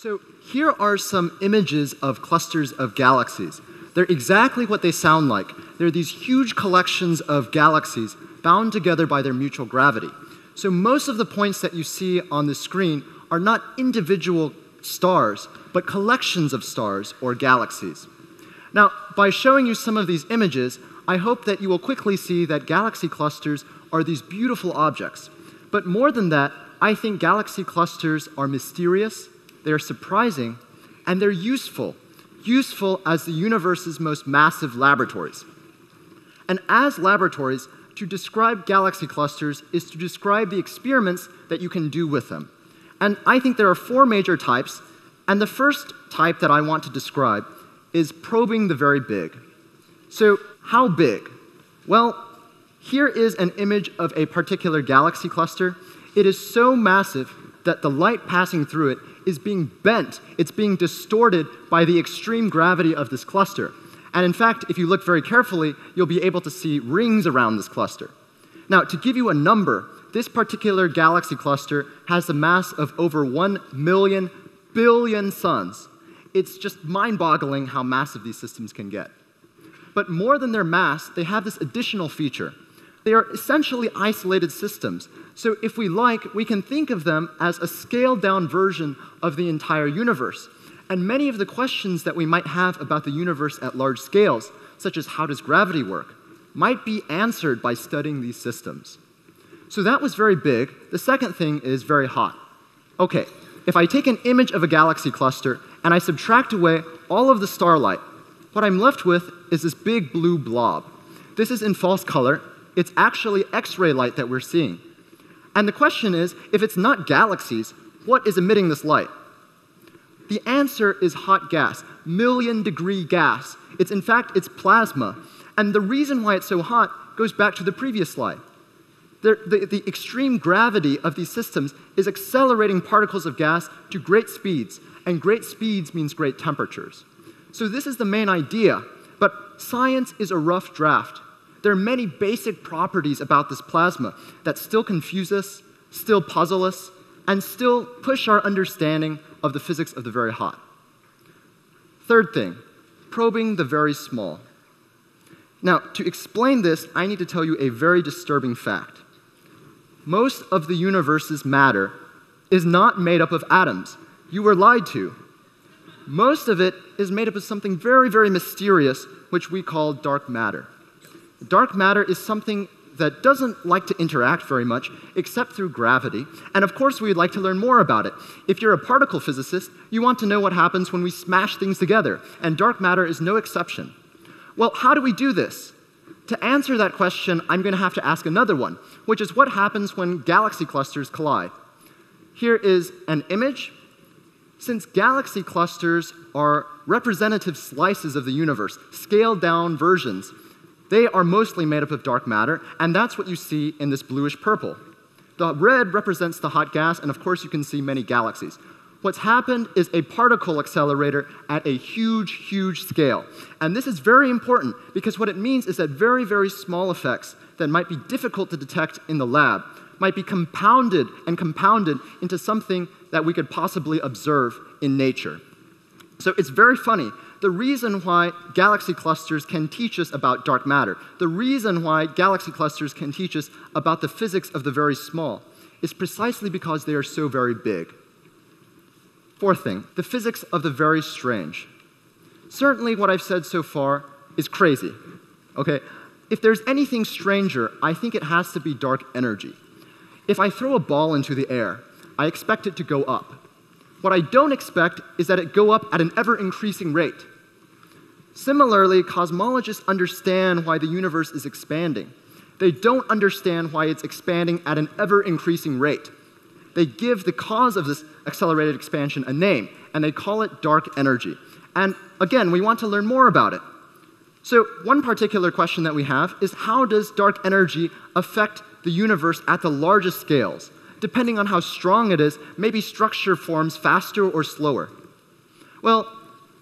So here are some images of clusters of galaxies. They're exactly what they sound like. They're these huge collections of galaxies bound together by their mutual gravity. So most of the points that you see on the screen are not individual stars, but collections of stars or galaxies. Now, by showing you some of these images, I hope that you will quickly see that galaxy clusters are these beautiful objects. But more than that, I think galaxy clusters are mysterious, they're surprising, and they're useful. Useful as the universe's most massive laboratories. And as laboratories, to describe galaxy clusters is to describe the experiments that you can do with them. And I think there are four major types, and the first type that I want to describe is probing the very big. So, how big? Well, here is an image of a particular galaxy cluster. It is so massive that the light passing through it is being bent, it's being distorted by the extreme gravity of this cluster. And in fact, if you look very carefully, you'll be able to see rings around this cluster. Now, to give you a number, this particular galaxy cluster has a mass of over 1 million billion suns. It's just mind boggling how massive these systems can get. But more than their mass, they have this additional feature. They are essentially isolated systems. So if we like, we can think of them as a scaled down version of the entire universe. And many of the questions that we might have about the universe at large scales, such as how does gravity work, might be answered by studying these systems. So that was very big. The second thing is very hot. Okay, if I take an image of a galaxy cluster and I subtract away all of the starlight, what I'm left with is this big blue blob. This is in false color. It's actually X ray light that we're seeing. And the question is if it's not galaxies, what is emitting this light? The answer is hot gas, million degree gas. It's in fact, it's plasma. And the reason why it's so hot goes back to the previous slide. The, the, the, extreme gravity of these systems is accelerating particles of gas to great speeds, and great speeds means great temperatures. So, this is the main idea, but science is a rough draft. There are many basic properties about this plasma that still confuse us, still puzzle us, and still push our understanding of the physics of the very hot. Third thing, probing the very small. Now, to explain this, I need to tell you a very disturbing fact. Most of the universe's matter is not made up of atoms. You were lied to. Most of it is made up of something very, very mysterious, which we call dark matter. Dark matter is something that doesn't like to interact very much except through gravity. And of course, we'd like to learn more about it. If you're a particle physicist, you want to know what happens when we smash things together, and dark matter is no exception. Well, how do we do this? To answer that question, I'm going to have to ask another one, which is what happens when galaxy clusters collide. Here is an image. Since galaxy clusters are representative slices of the universe, scaled down versions, they are mostly made up of dark matter, and that's what you see in this bluish purple. The red represents the hot gas, and of course, you can see many galaxies. What's happened is a particle accelerator at a huge, huge scale. And this is very important because what it means is that very, very small effects that might be difficult to detect in the lab might be compounded and compounded into something that we could possibly observe in nature. So it's very funny. The reason why galaxy clusters can teach us about dark matter, the reason why galaxy clusters can teach us about the physics of the very small, is precisely because they are so very big. Fourth thing, the physics of the very strange. Certainly, what I've said so far is crazy. Okay? If there's anything stranger, I think it has to be dark energy. If I throw a ball into the air, I expect it to go up. What I don't expect is that it go up at an ever increasing rate. Similarly, cosmologists understand why the universe is expanding. They don't understand why it's expanding at an ever increasing rate they give the cause of this accelerated expansion a name, and they call it dark energy. And again, we want to learn more about it. So, one particular question that we have is how does dark energy affect the universe at the largest scales? Depending on how strong it is, maybe structure forms faster or slower. Well,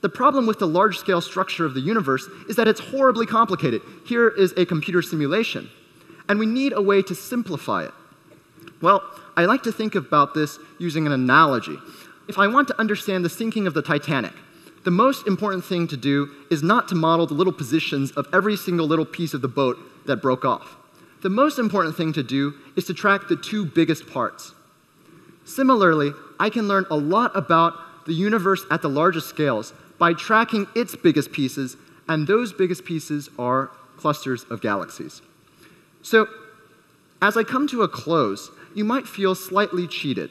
the problem with the large scale structure of the universe is that it's horribly complicated. Here is a computer simulation, and we need a way to simplify it. Well, I like to think about this using an analogy. if I want to understand the sinking of the Titanic, the most important thing to do is not to model the little positions of every single little piece of the boat that broke off. The most important thing to do is to track the two biggest parts. Similarly, I can learn a lot about the universe at the largest scales by tracking its biggest pieces, and those biggest pieces are clusters of galaxies. So, as I come to a close, you might feel slightly cheated.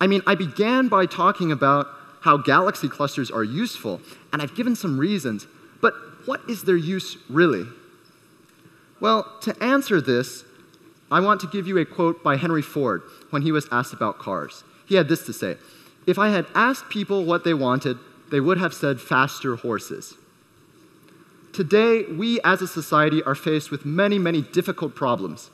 I mean, I began by talking about how galaxy clusters are useful, and I've given some reasons, but what is their use really? Well, to answer this, I want to give you a quote by Henry Ford when he was asked about cars. He had this to say If I had asked people what they wanted, they would have said faster horses. Today, we as a society are faced with many, many difficult problems.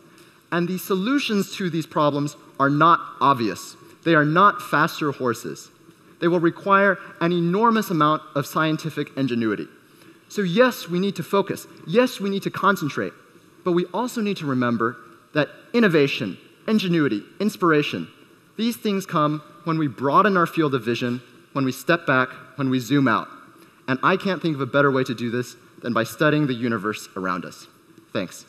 And the solutions to these problems are not obvious. They are not faster horses. They will require an enormous amount of scientific ingenuity. So, yes, we need to focus. Yes, we need to concentrate. But we also need to remember that innovation, ingenuity, inspiration, these things come when we broaden our field of vision, when we step back, when we zoom out. And I can't think of a better way to do this than by studying the universe around us. Thanks.